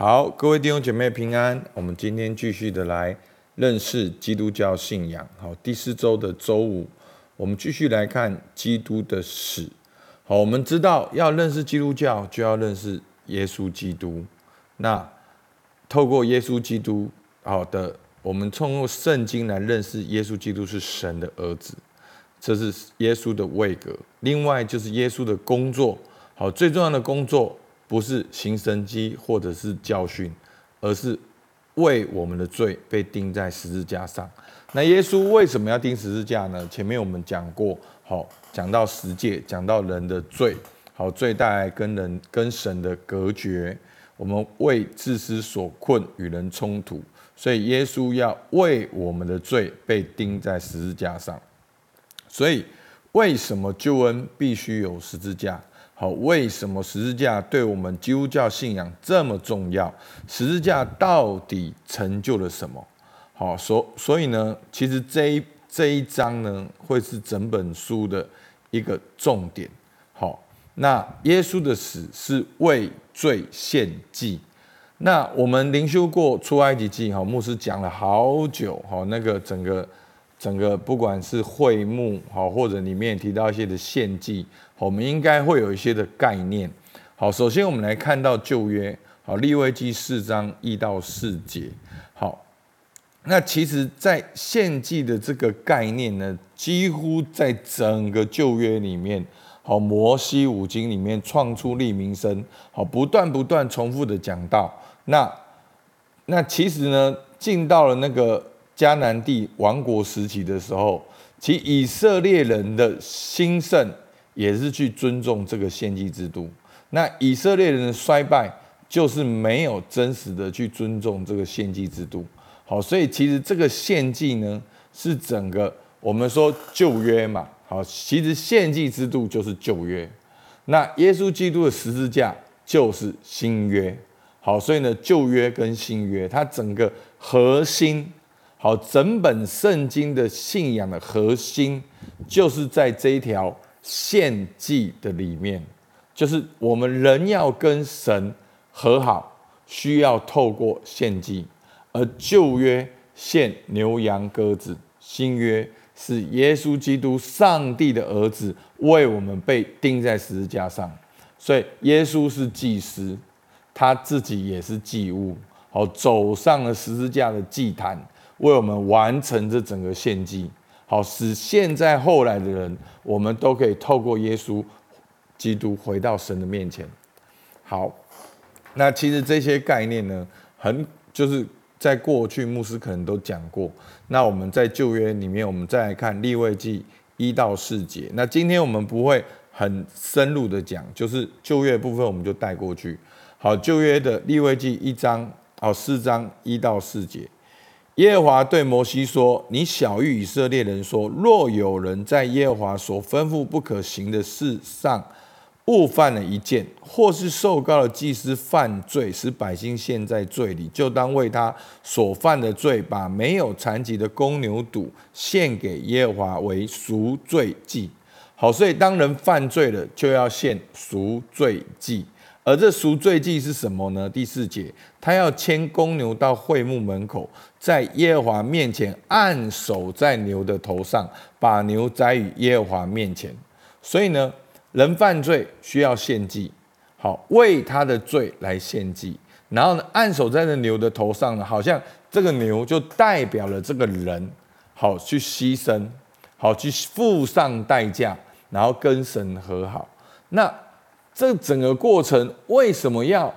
好，各位弟兄姐妹平安。我们今天继续的来认识基督教信仰。好，第四周的周五，我们继续来看基督的史。好，我们知道要认识基督教，就要认识耶稣基督。那透过耶稣基督，好的，我们通过圣经来认识耶稣基督是神的儿子，这是耶稣的位格。另外就是耶稣的工作。好，最重要的工作不是行神机或者是教训，而是为我们的罪被钉在十字架上。那耶稣为什么要钉十字架呢？前面我们讲过，好，讲到十诫，讲到人的罪，好，罪带来跟人跟神的隔绝，我们为自私所困，与人冲突，所以耶稣要为我们的罪被钉在十字架上。所以为什么救恩必须有十字架？好，为什么十字架对我们基督教信仰这么重要？十字架到底成就了什么？好，所所以呢，其实这一这一章呢，会是整本书的一个重点。好，那耶稣的死是为罪献祭。那我们灵修过出埃及记，哈，牧师讲了好久，好，那个整个。整个不管是会幕好，或者里面提到一些的献祭，我们应该会有一些的概念。好，首先我们来看到旧约，好，利未记四章一到四节。好，那其实，在献祭的这个概念呢，几乎在整个旧约里面，好，摩西五经里面创出利民申，好，不断不断重复的讲到。那那其实呢，进到了那个。迦南地亡国时期的时候，其以色列人的兴盛也是去尊重这个献祭制度。那以色列人的衰败，就是没有真实的去尊重这个献祭制度。好，所以其实这个献祭呢，是整个我们说旧约嘛。好，其实献祭制度就是旧约。那耶稣基督的十字架就是新约。好，所以呢，旧约跟新约，它整个核心。好，整本圣经的信仰的核心，就是在这一条献祭的里面，就是我们人要跟神和好，需要透过献祭。而旧约献牛羊鸽子，新约是耶稣基督上帝的儿子为我们被钉在十字架上，所以耶稣是祭司，他自己也是祭物，好，走上了十字架的祭坛。为我们完成这整个献祭，好，使现在后来的人，我们都可以透过耶稣基督回到神的面前。好，那其实这些概念呢，很就是在过去牧师可能都讲过。那我们在旧约里面，我们再来看立位记一到四节。那今天我们不会很深入的讲，就是旧约部分我们就带过去。好，旧约的立位记一章，好，四章一到四节。耶和华对摩西说：“你晓諭以色列人说，若有人在耶和华所吩咐不可行的事上误犯了一件，或是受膏的祭司犯罪，使百姓陷在罪里，就当为他所犯的罪，把没有残疾的公牛犊献给耶和华为赎罪祭。好，所以当人犯罪了，就要献赎罪祭。”而这赎罪祭是什么呢？第四节，他要牵公牛到会幕门口，在耶和华面前按手在牛的头上，把牛宰于耶和华面前。所以呢，人犯罪需要献祭，好，为他的罪来献祭。然后呢，按手在这牛的头上呢，好像这个牛就代表了这个人，好去牺牲，好去付上代价，然后跟神和好。那。这整个过程为什么要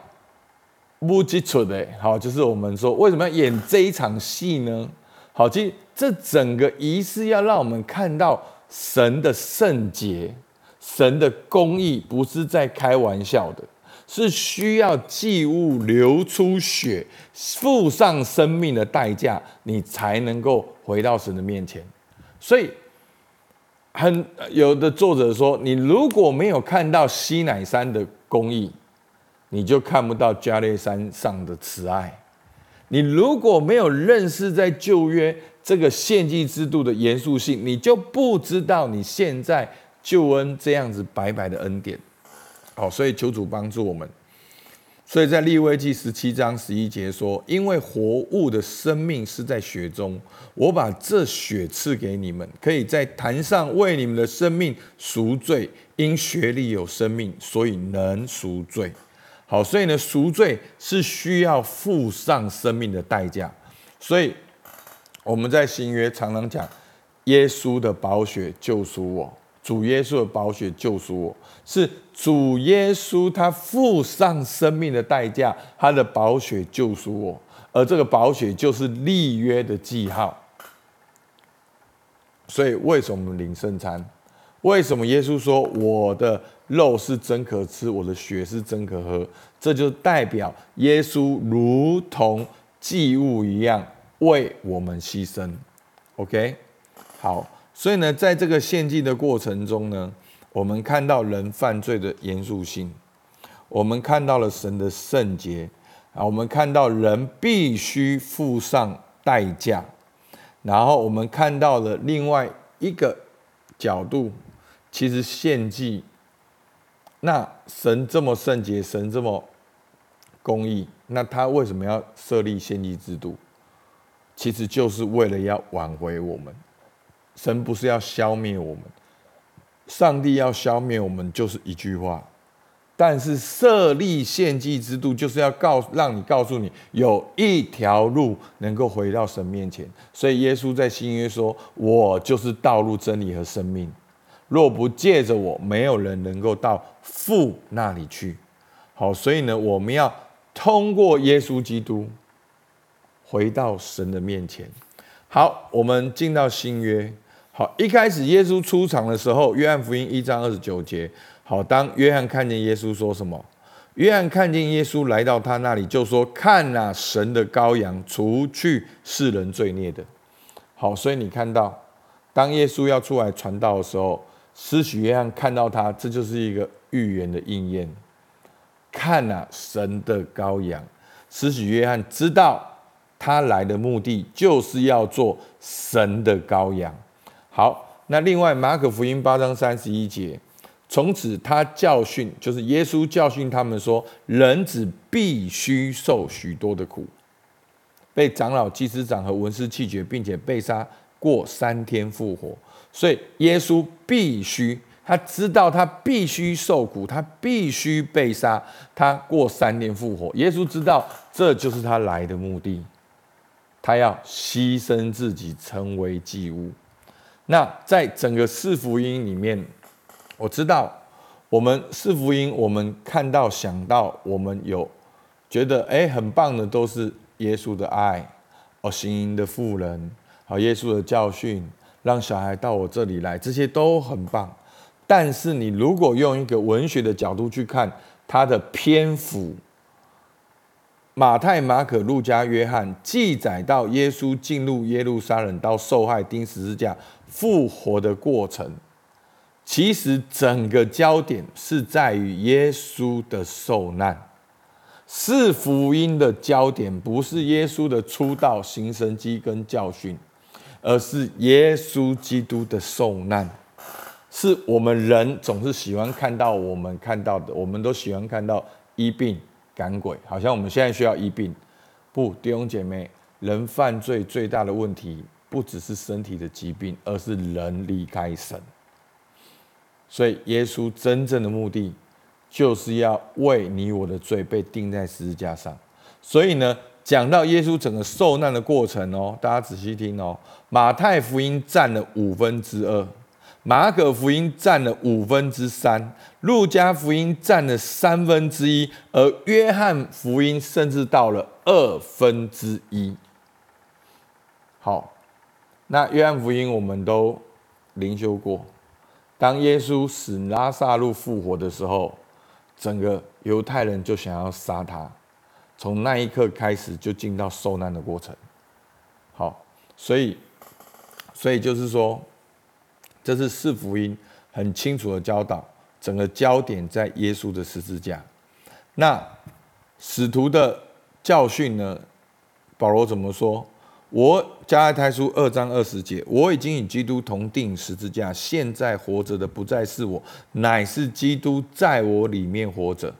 不基础的？好，就是我们说为什么要演这一场戏呢？好，其实这整个仪式要让我们看到神的圣洁、神的公义，不是在开玩笑的，是需要祭物流出血、付上生命的代价，你才能够回到神的面前。所以。很有的作者说，你如果没有看到西乃山的公义，你就看不到加勒山上的慈爱。你如果没有认识在旧约这个献祭制度的严肃性，你就不知道你现在救恩这样子白白的恩典。好，所以求主帮助我们。所以在利未记十七章十一节说：“因为活物的生命是在血中，我把这血赐给你们，可以在坛上为你们的生命赎罪。因血里有生命，所以能赎罪。”好，所以呢，赎罪是需要付上生命的代价。所以我们在新约常常讲，耶稣的宝血救赎我。主耶稣的宝血救赎我，是主耶稣他付上生命的代价，他的宝血救赎我，而这个宝血就是立约的记号。所以为什么我们领圣餐？为什么耶稣说我的肉是真可吃，我的血是真可喝？这就代表耶稣如同祭物一样为我们牺牲。OK，好。所以呢，在这个献祭的过程中呢，我们看到人犯罪的严肃性，我们看到了神的圣洁啊，我们看到人必须付上代价，然后我们看到了另外一个角度，其实献祭，那神这么圣洁，神这么公义，那他为什么要设立献祭制度？其实就是为了要挽回我们。神不是要消灭我们，上帝要消灭我们就是一句话，但是设立献祭制度就是要告让你告诉你有一条路能够回到神面前。所以耶稣在新约说：“我就是道路、真理和生命，若不借着我，没有人能够到父那里去。”好，所以呢，我们要通过耶稣基督回到神的面前。好，我们进到新约。好，一开始耶稣出场的时候，约翰福音一章二十九节。好，当约翰看见耶稣说什么？约翰看见耶稣来到他那里，就说：“看哪，神的羔羊，除去世人罪孽的。”好，所以你看到，当耶稣要出来传道的时候，施洗约翰看到他，这就是一个预言的应验。看哪，神的羔羊，施洗约翰知道。他来的目的就是要做神的羔羊。好，那另外马可福音八章三十一节，从此他教训，就是耶稣教训他们说，人子必须受许多的苦，被长老、祭司长和文士弃绝，并且被杀，过三天复活。所以耶稣必须，他知道他必须受苦，他必须被杀，他过三天复活。耶稣知道这就是他来的目的。他要牺牲自己成为祭物。那在整个四福音里面，我知道我们四福音，我们看到想到，我们有觉得哎很棒的，都是耶稣的爱哦，行淫的妇人，好耶稣的教训，让小孩到我这里来，这些都很棒。但是你如果用一个文学的角度去看它的篇幅。马太、马可、路加、约翰记载到耶稣进入耶路撒冷到受害、钉十字架、复活的过程，其实整个焦点是在于耶稣的受难。是福音的焦点不是耶稣的出道、行神迹跟教训，而是耶稣基督的受难。是我们人总是喜欢看到我们看到的，我们都喜欢看到医病。赶鬼，好像我们现在需要医病。不，弟兄姐妹，人犯罪最大的问题不只是身体的疾病，而是人离开神。所以，耶稣真正的目的就是要为你我的罪被钉在十字架上。所以呢，讲到耶稣整个受难的过程哦，大家仔细听哦，马太福音占了五分之二。马可福音占了五分之三，路加福音占了三分之一，而约翰福音甚至到了二分之一。好，那约翰福音我们都灵修过。当耶稣使拉撒路复活的时候，整个犹太人就想要杀他，从那一刻开始就进到受难的过程。好，所以，所以就是说。这是四福音很清楚的教导，整个焦点在耶稣的十字架。那使徒的教训呢？保罗怎么说？我加拉太书二章二十节，我已经与基督同钉十字架，现在活着的不再是我，乃是基督在我里面活着，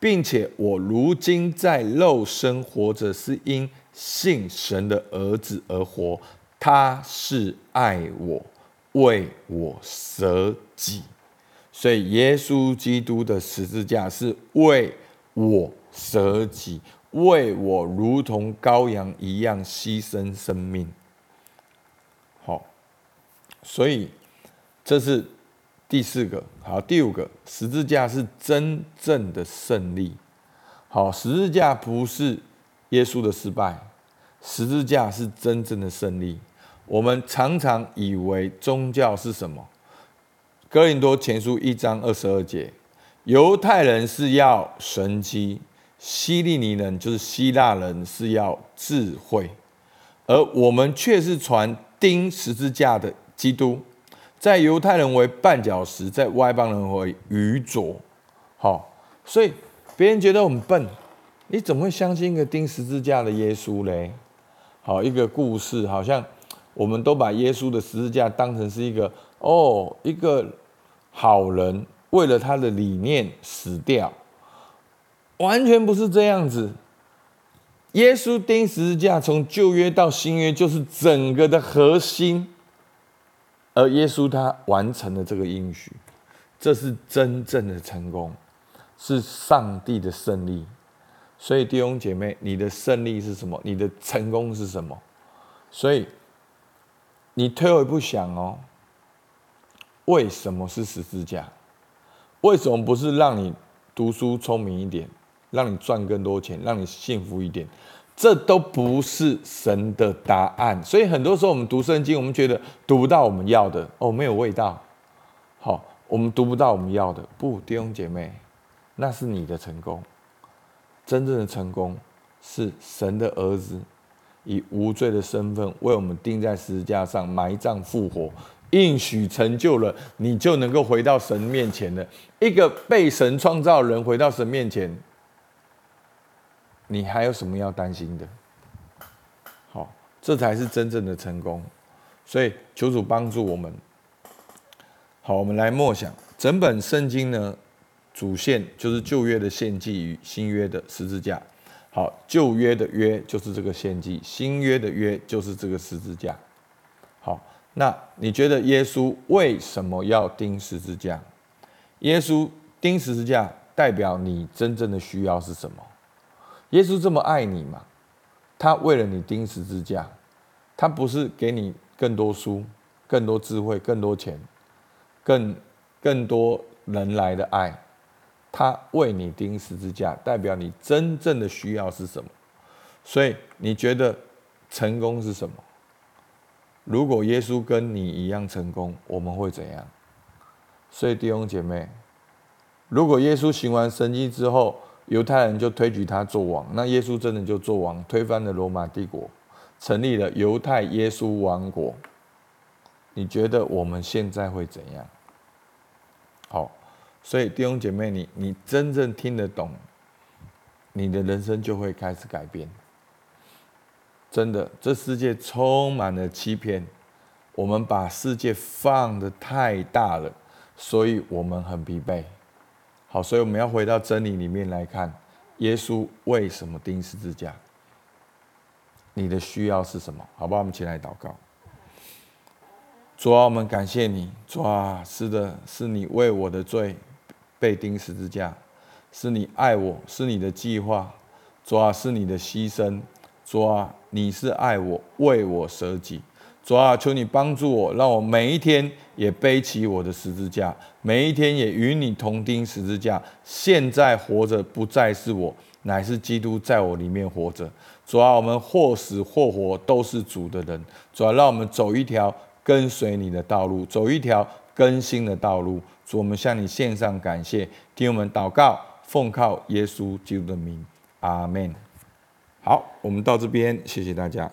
并且我如今在肉身活着，是因信神的儿子而活。他是爱我，为我舍己。所以，耶稣基督的十字架是为我舍己，为我如同羔羊一样牺牲生命。好，所以这是。第四个，好，第五个，十字架是真正的胜利。好，十字架不是耶稣的失败，十字架是真正的胜利。我们常常以为宗教是什么？哥林多前书一章二十二节，犹太人是要神迹，希利尼人就是希腊人是要智慧，而我们却是传钉十字架的基督。在犹太人为绊脚石，在外邦人为愚拙。好，所以别人觉得我们笨，你怎么会相信一个钉十字架的耶稣嘞？好，一个故事，好像我们都把耶稣的十字架当成是一个哦，一个好人，为了他的理念死掉，完全不是这样子。耶稣钉十字架，从旧约到新约，就是整个的核心。而耶稣他完成了这个应许，这是真正的成功，是上帝的胜利。所以弟兄姐妹，你的胜利是什么？你的成功是什么？所以你退后一步想哦，为什么是十字架？为什么不是让你读书聪明一点，让你赚更多钱，让你幸福一点？这都不是神的答案，所以很多时候我们读圣经，我们觉得读不到我们要的哦，没有味道。好，我们读不到我们要的，不，弟兄姐妹，那是你的成功。真正的成功是神的儿子以无罪的身份为我们钉在十字架上，埋葬复活，应许成就了，你就能够回到神面前了。一个被神创造的人回到神面前。你还有什么要担心的？好，这才是真正的成功。所以求主帮助我们。好，我们来默想整本圣经呢，主线就是旧约的献祭与新约的十字架。好，旧约的约就是这个献祭，新约的约就是这个十字架。好，那你觉得耶稣为什么要钉十字架？耶稣钉十字架代表你真正的需要是什么？耶稣这么爱你嘛？他为了你钉十字架，他不是给你更多书、更多智慧、更多钱、更更多人来的爱。他为你钉十字架，代表你真正的需要是什么？所以你觉得成功是什么？如果耶稣跟你一样成功，我们会怎样？所以弟兄姐妹，如果耶稣行完神迹之后，犹太人就推举他做王，那耶稣真的就做王，推翻了罗马帝国，成立了犹太耶稣王国。你觉得我们现在会怎样？好，所以弟兄姐妹，你你真正听得懂，你的人生就会开始改变。真的，这世界充满了欺骗，我们把世界放得太大了，所以我们很疲惫。好，所以我们要回到真理里面来看，耶稣为什么钉十字架？你的需要是什么？好不好？我们起来祷告。主啊，我们感谢你。主啊，是的，是你为我的罪被钉十字架，是你爱我，是你的计划。主啊，是你的牺牲。主啊，你是爱我，为我舍己。主啊，求你帮助我，让我每一天也背起我的十字架，每一天也与你同钉十字架。现在活着不再是我，乃是基督在我里面活着。主啊，我们或死或活都是主的人。主啊，让我们走一条跟随你的道路，走一条更新的道路。主，我们向你献上感谢，听我们祷告，奉靠耶稣基督的名，阿门。好，我们到这边，谢谢大家。